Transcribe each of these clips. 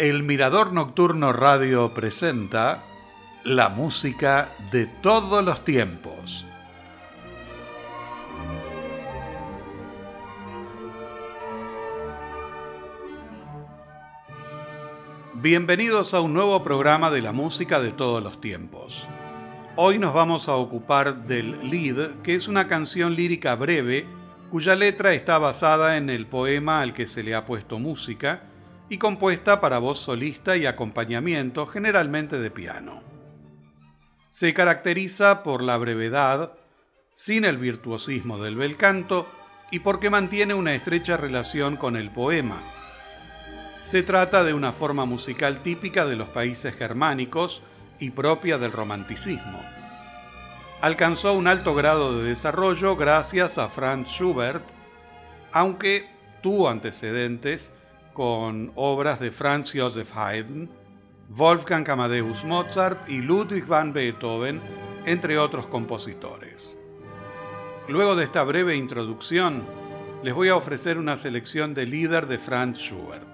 El Mirador Nocturno Radio presenta la música de todos los tiempos. Bienvenidos a un nuevo programa de la música de todos los tiempos. Hoy nos vamos a ocupar del Lead, que es una canción lírica breve cuya letra está basada en el poema al que se le ha puesto música y compuesta para voz solista y acompañamiento, generalmente de piano. Se caracteriza por la brevedad, sin el virtuosismo del bel canto y porque mantiene una estrecha relación con el poema. Se trata de una forma musical típica de los países germánicos y propia del romanticismo. Alcanzó un alto grado de desarrollo gracias a Franz Schubert, aunque tuvo antecedentes con obras de Franz Joseph Haydn, Wolfgang Amadeus Mozart y Ludwig van Beethoven, entre otros compositores. Luego de esta breve introducción, les voy a ofrecer una selección de líder de Franz Schubert.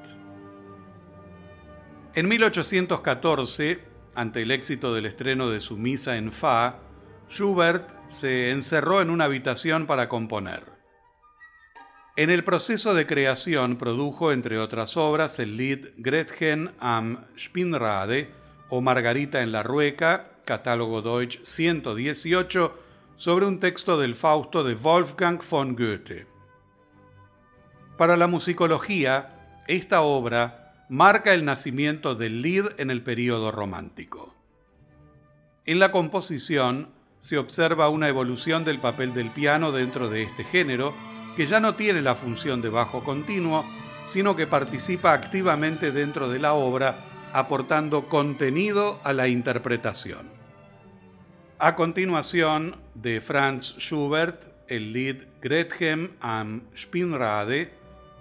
En 1814, ante el éxito del estreno de su misa en Fa, Schubert se encerró en una habitación para componer. En el proceso de creación produjo, entre otras obras, el Lied Gretchen am Spinnrade o Margarita en la Rueca, catálogo Deutsch 118, sobre un texto del Fausto de Wolfgang von Goethe. Para la musicología, esta obra marca el nacimiento del Lied en el período romántico. En la composición se observa una evolución del papel del piano dentro de este género, que ya no tiene la función de bajo continuo, sino que participa activamente dentro de la obra, aportando contenido a la interpretación. A continuación, de Franz Schubert, el Lied Gretchen am Spinnrade,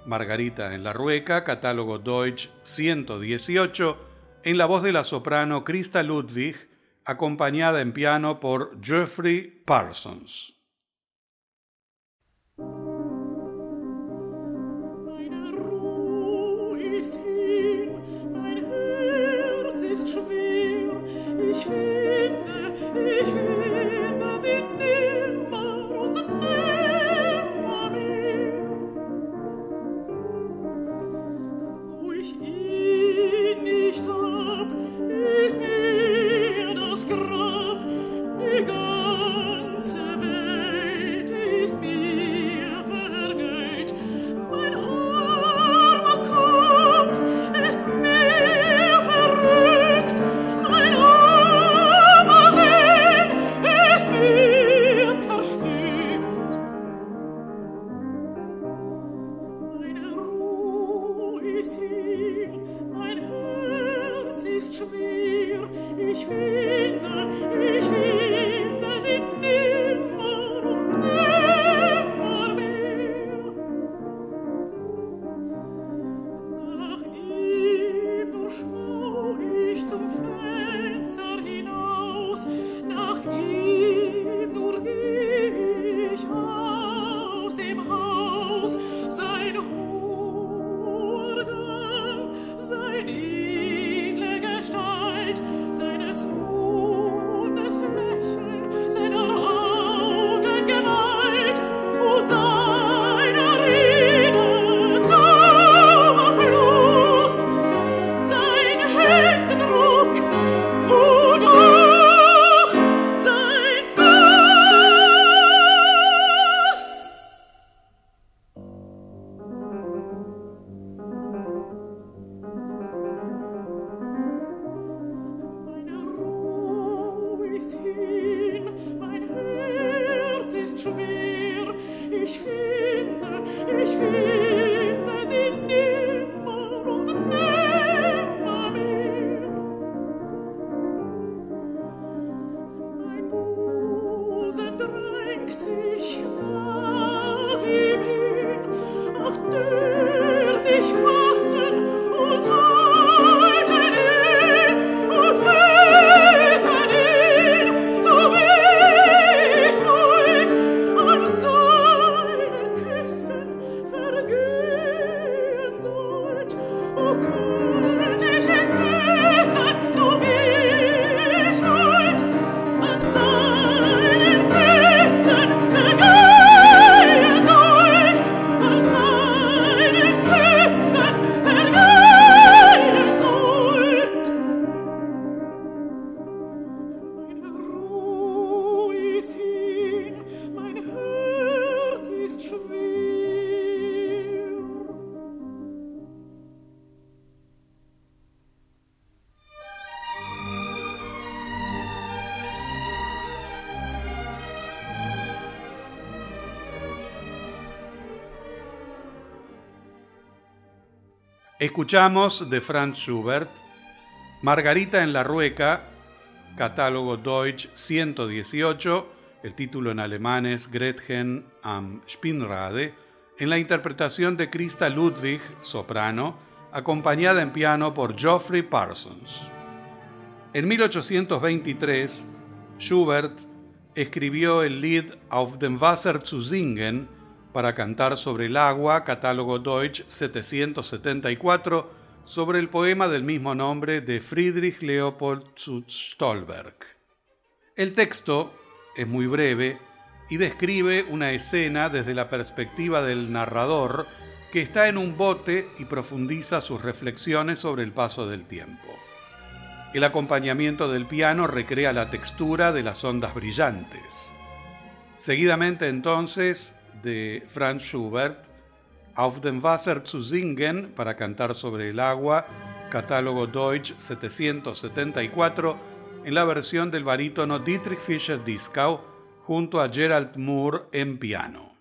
Margarita en la Rueca, catálogo Deutsch 118, en la voz de la soprano Christa Ludwig, acompañada en piano por Geoffrey Parsons. Escuchamos de Franz Schubert Margarita en la Rueca, catálogo Deutsch 118, el título en alemán es Gretchen am Spinnrade, en la interpretación de Christa Ludwig, soprano, acompañada en piano por Geoffrey Parsons. En 1823, Schubert escribió el Lied Auf dem Wasser zu singen para cantar sobre el agua, catálogo Deutsch 774, sobre el poema del mismo nombre de Friedrich Leopold zu Stolberg. El texto es muy breve y describe una escena desde la perspectiva del narrador que está en un bote y profundiza sus reflexiones sobre el paso del tiempo. El acompañamiento del piano recrea la textura de las ondas brillantes. Seguidamente entonces de Franz Schubert, Auf dem Wasser zu singen, para cantar sobre el agua, catálogo Deutsch 774, en la versión del barítono Dietrich Fischer-Dieskau, junto a Gerald Moore en piano.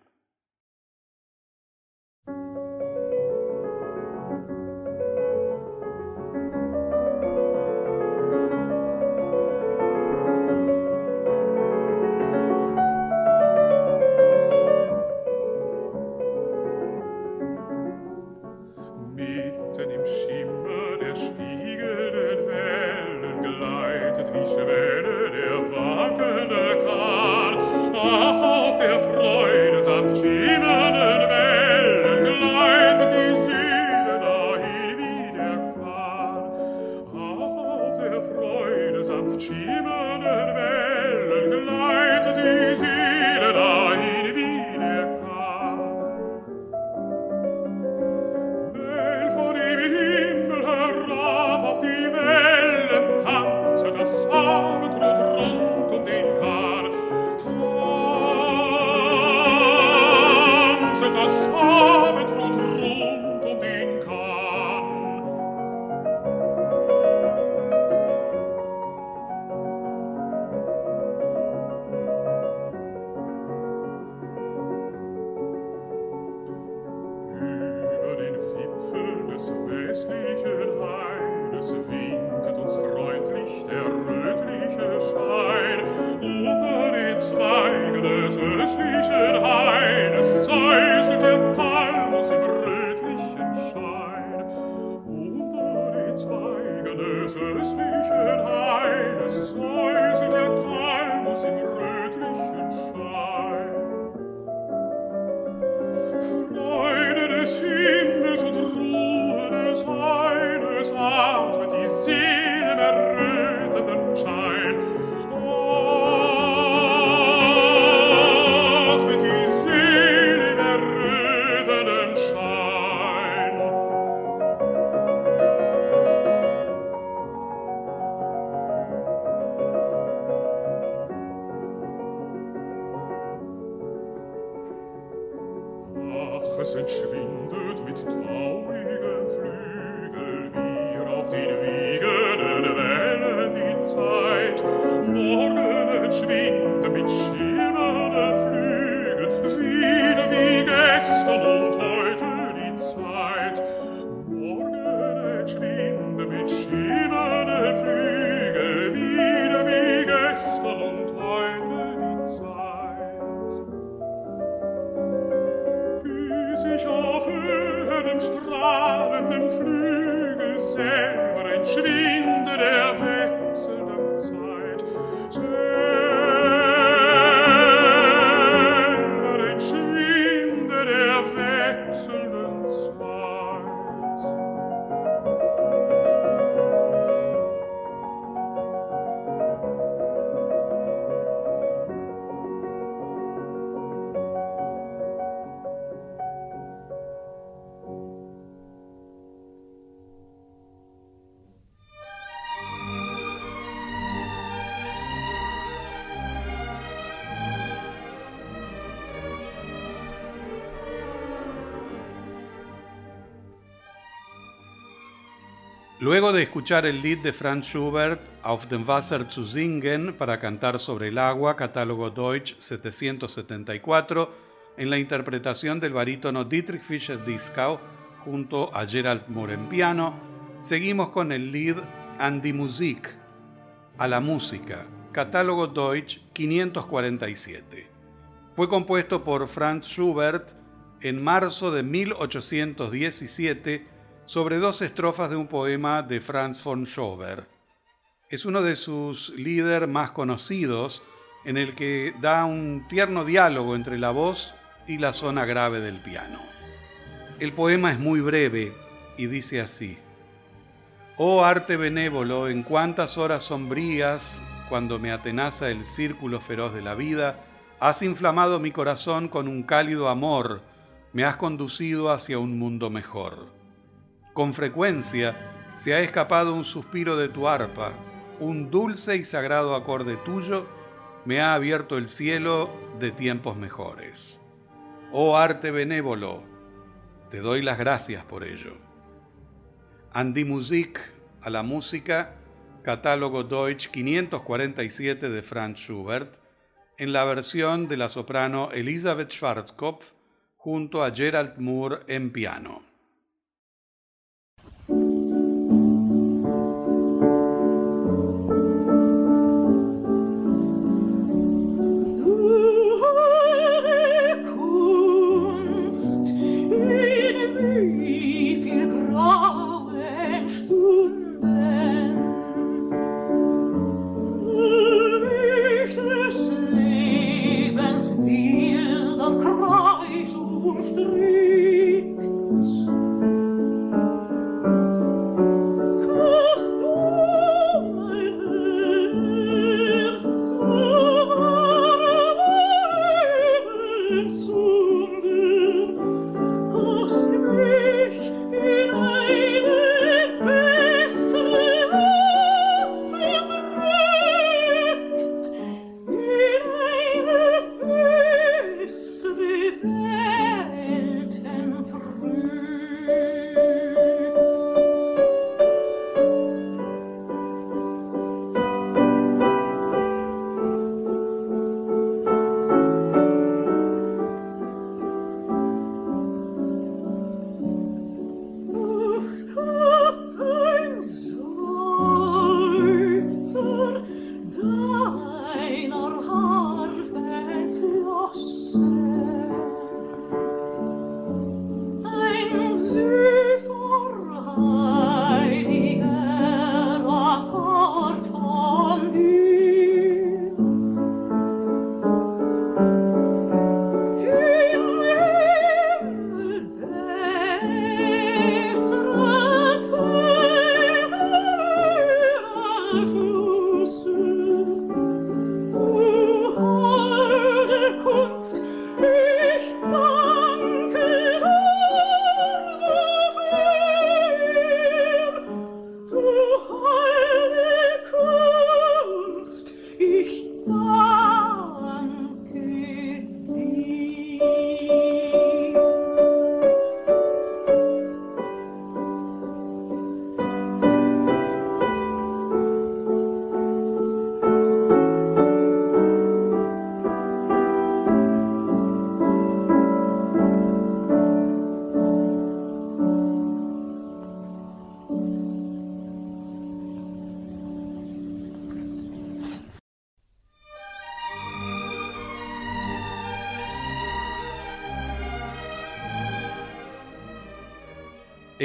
leuchtet wie Schwäne der wackelnde Kahn, ach, auf der Freude sanft schimmert, festlichen Heines winket uns freundlich der rötliche Schein. Unter den Zweigen des östlichen Heines säuselt der daches entschwindet mit traurigen Flügel, ihr auf den wiegenden Wellen die Zeit, morgen entschwindet mit Schiff. Luego de escuchar el lead de Franz Schubert, Auf dem Wasser zu singen, para cantar sobre el agua, catálogo Deutsch 774, en la interpretación del barítono Dietrich Fischer-Dieskau, junto a Gerald Moore en piano, seguimos con el lead An die Musik, a la música, catálogo Deutsch 547. Fue compuesto por Franz Schubert en marzo de 1817 sobre dos estrofas de un poema de Franz von Schober. Es uno de sus líderes más conocidos, en el que da un tierno diálogo entre la voz y la zona grave del piano. El poema es muy breve y dice así, Oh arte benévolo, en cuántas horas sombrías, cuando me atenaza el círculo feroz de la vida, has inflamado mi corazón con un cálido amor, me has conducido hacia un mundo mejor. Con frecuencia se ha escapado un suspiro de tu arpa, un dulce y sagrado acorde tuyo me ha abierto el cielo de tiempos mejores. Oh arte benévolo, te doy las gracias por ello. Andi Musik a la música, catálogo Deutsch 547 de Franz Schubert, en la versión de la soprano Elisabeth Schwarzkopf junto a Gerald Moore en piano.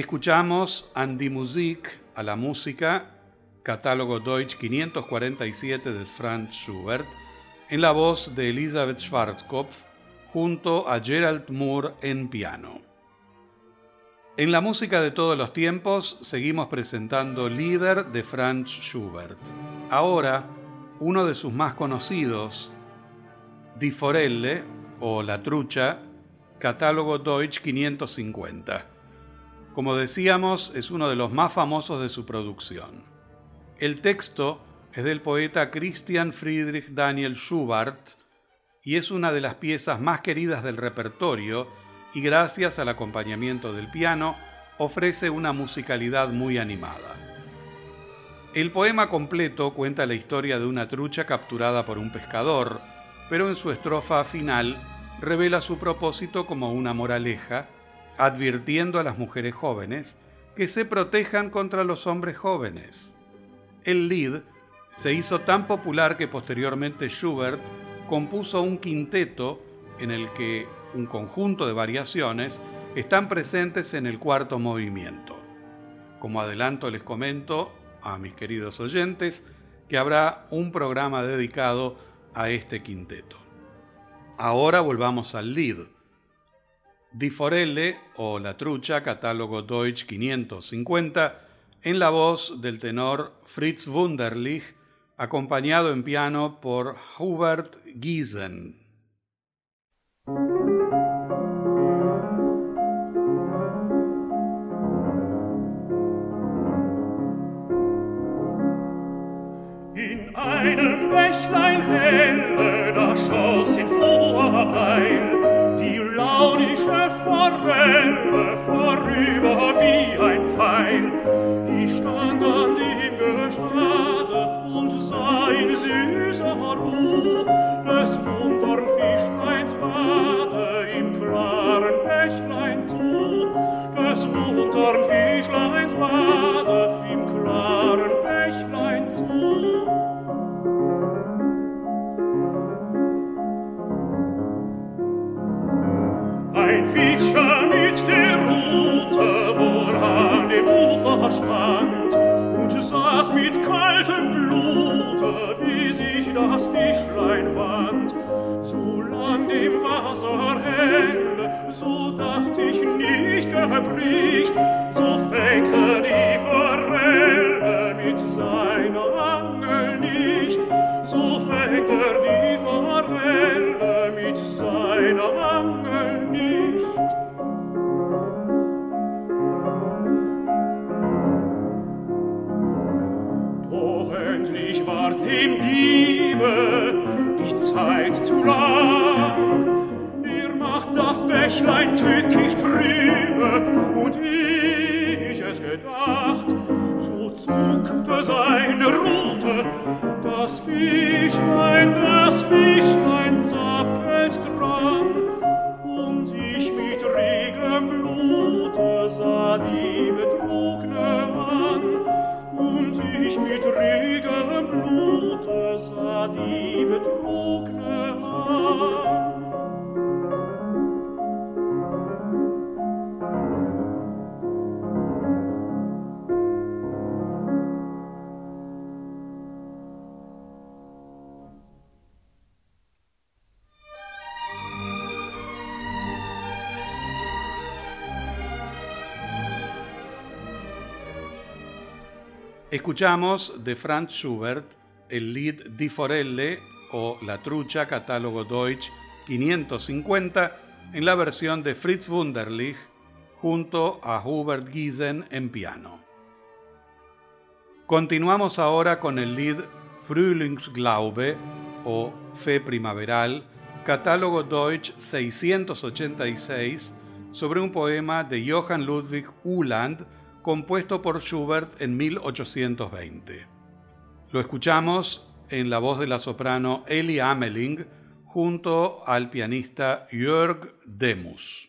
Escuchamos Andi Musik a la música, catálogo Deutsch 547 de Franz Schubert, en la voz de Elisabeth Schwarzkopf junto a Gerald Moore en piano. En la música de todos los tiempos seguimos presentando Líder de Franz Schubert. Ahora, uno de sus más conocidos, Die Forelle o La Trucha, catálogo Deutsch 550. Como decíamos, es uno de los más famosos de su producción. El texto es del poeta Christian Friedrich Daniel Schubert y es una de las piezas más queridas del repertorio y gracias al acompañamiento del piano ofrece una musicalidad muy animada. El poema completo cuenta la historia de una trucha capturada por un pescador, pero en su estrofa final revela su propósito como una moraleja advirtiendo a las mujeres jóvenes que se protejan contra los hombres jóvenes. El Lied se hizo tan popular que posteriormente Schubert compuso un quinteto en el que un conjunto de variaciones están presentes en el cuarto movimiento. Como adelanto les comento a mis queridos oyentes que habrá un programa dedicado a este quinteto. Ahora volvamos al Lied. Di Forelle o La Trucha, catálogo Deutsch 550, en la voz del tenor Fritz Wunderlich, acompañado en piano por Hubert Giesen. In einem zerbricht, so fängt die Forelle mit seiner Angel nicht, so fängt die Forelle mit seiner Angel nicht. Doch endlich war dem Diebe die Zeit zu lang, Bächlein tückisch trübe, und ich es gedacht, so zuckte seine Rute, das Fischlein, das Fischlein zeigt. Escuchamos de Franz Schubert el Lied Di Forelle o La Trucha, catálogo Deutsch 550, en la versión de Fritz Wunderlich junto a Hubert Giesen en piano. Continuamos ahora con el Lied Frühlingsglaube o Fe Primaveral, catálogo Deutsch 686, sobre un poema de Johann Ludwig Uhland, compuesto por Schubert en 1820. Lo escuchamos en la voz de la soprano Ellie Ameling junto al pianista Jörg Demus.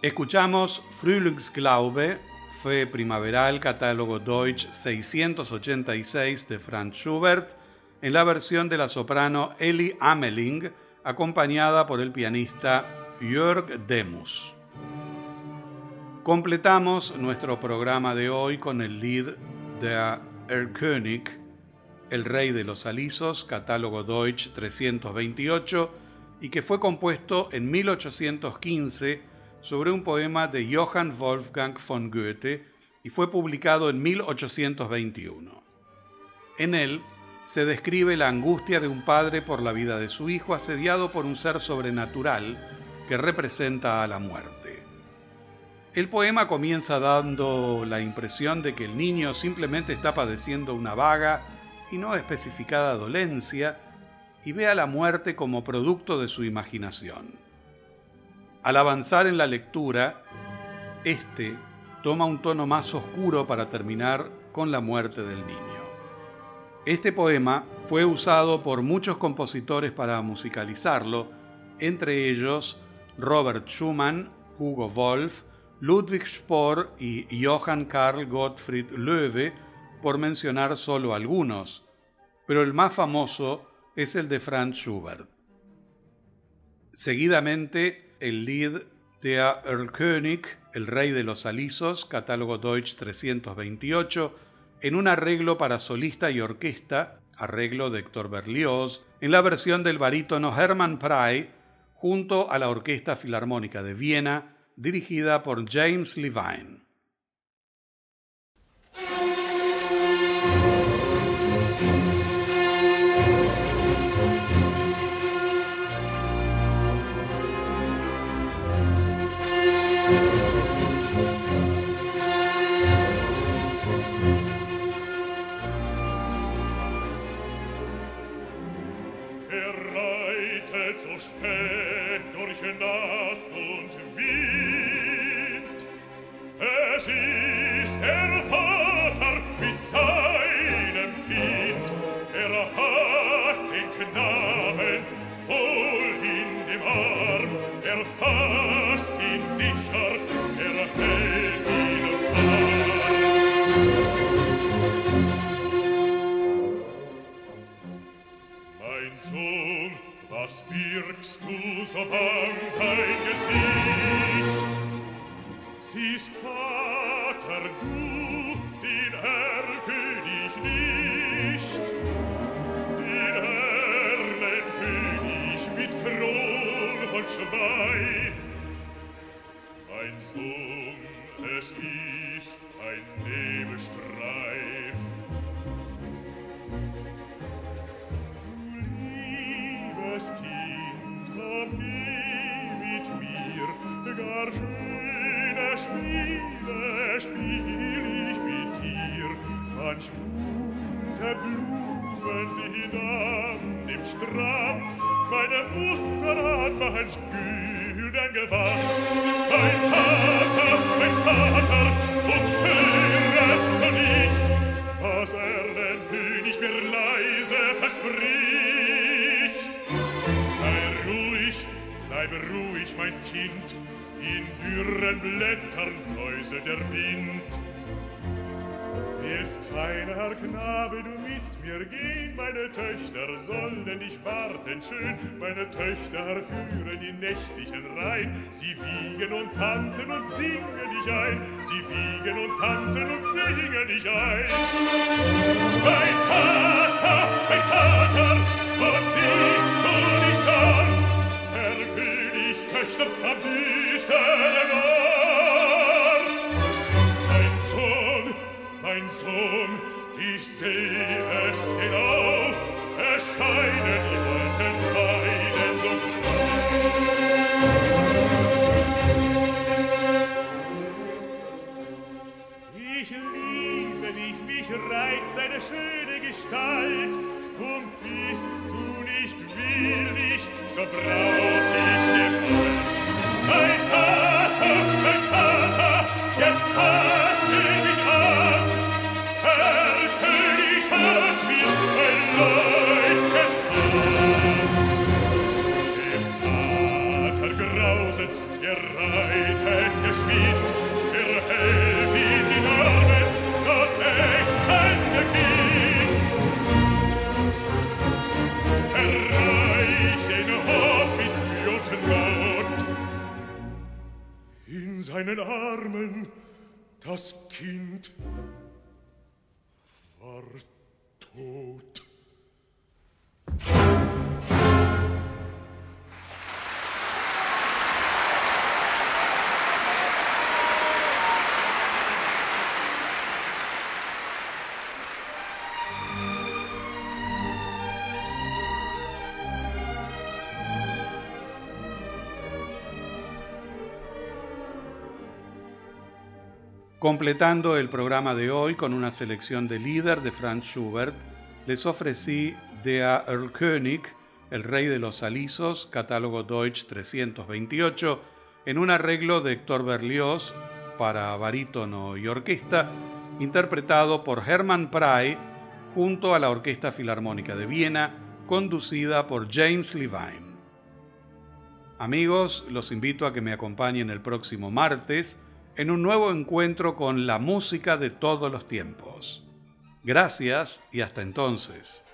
Escuchamos Frühlingsglaube, Fe Primaveral, catálogo Deutsch 686 de Franz Schubert, en la versión de la soprano Ellie Ameling, acompañada por el pianista Jörg Demus. Completamos nuestro programa de hoy con el lead de Erlkönig, El Rey de los Alisos, catálogo Deutsch 328, y que fue compuesto en 1815 sobre un poema de Johann Wolfgang von Goethe y fue publicado en 1821. En él se describe la angustia de un padre por la vida de su hijo asediado por un ser sobrenatural que representa a la muerte. El poema comienza dando la impresión de que el niño simplemente está padeciendo una vaga y no especificada dolencia y ve a la muerte como producto de su imaginación. Al avanzar en la lectura, este toma un tono más oscuro para terminar con la muerte del niño. Este poema fue usado por muchos compositores para musicalizarlo, entre ellos Robert Schumann, Hugo Wolf, Ludwig Spohr y Johann Karl Gottfried Löwe, por mencionar solo algunos, pero el más famoso es el de Franz Schubert. Seguidamente, el Lied der Erlkönig, El Rey de los Alisos, catálogo Deutsch 328, en un arreglo para solista y orquesta, arreglo de Héctor Berlioz, en la versión del barítono Hermann Prey, junto a la Orquesta Filarmónica de Viena, dirigida por James Levine. hat den Knaben wohl in dem Arm, er fasst ihn sicher, er hält ihn warm. Mein Sohn, was birgst du so bang dein Gesicht? Ein Song, es ist ein Nebelstreif. Du liebes Kind, komm mit mir, gar schöne Spiele ich mit dir. Manch bunte Blumen sind an dem Strand, Meine Mutter hat mir ein Stühlen gewandt, mein Vater, mein Vater, und hörest du nicht, was er dem König mir leise verspricht. Sei ruhig, bleib ruhig, mein Kind, in dürren Blättern fläuse der Wind. Ist feiner Knabe, du mit mir gehen, meine Töchter sollen dich warten schön, meine Töchter führen die nächtlichen Rhein, sie wiegen und tanzen und singen dich ein, sie wiegen und tanzen und singen dich ein. Mein Vater, mein Vater, und bist du nicht dort? Herr König, Töchter, am düsteren In seinen Armen das Kind war tot. Completando el programa de hoy con una selección de líder de Franz Schubert, les ofrecí Der Erlkönig, El Rey de los Alisos, catálogo Deutsch 328, en un arreglo de Héctor Berlioz para barítono y orquesta, interpretado por Hermann Prey junto a la Orquesta Filarmónica de Viena, conducida por James Levine. Amigos, los invito a que me acompañen el próximo martes en un nuevo encuentro con la música de todos los tiempos. Gracias y hasta entonces.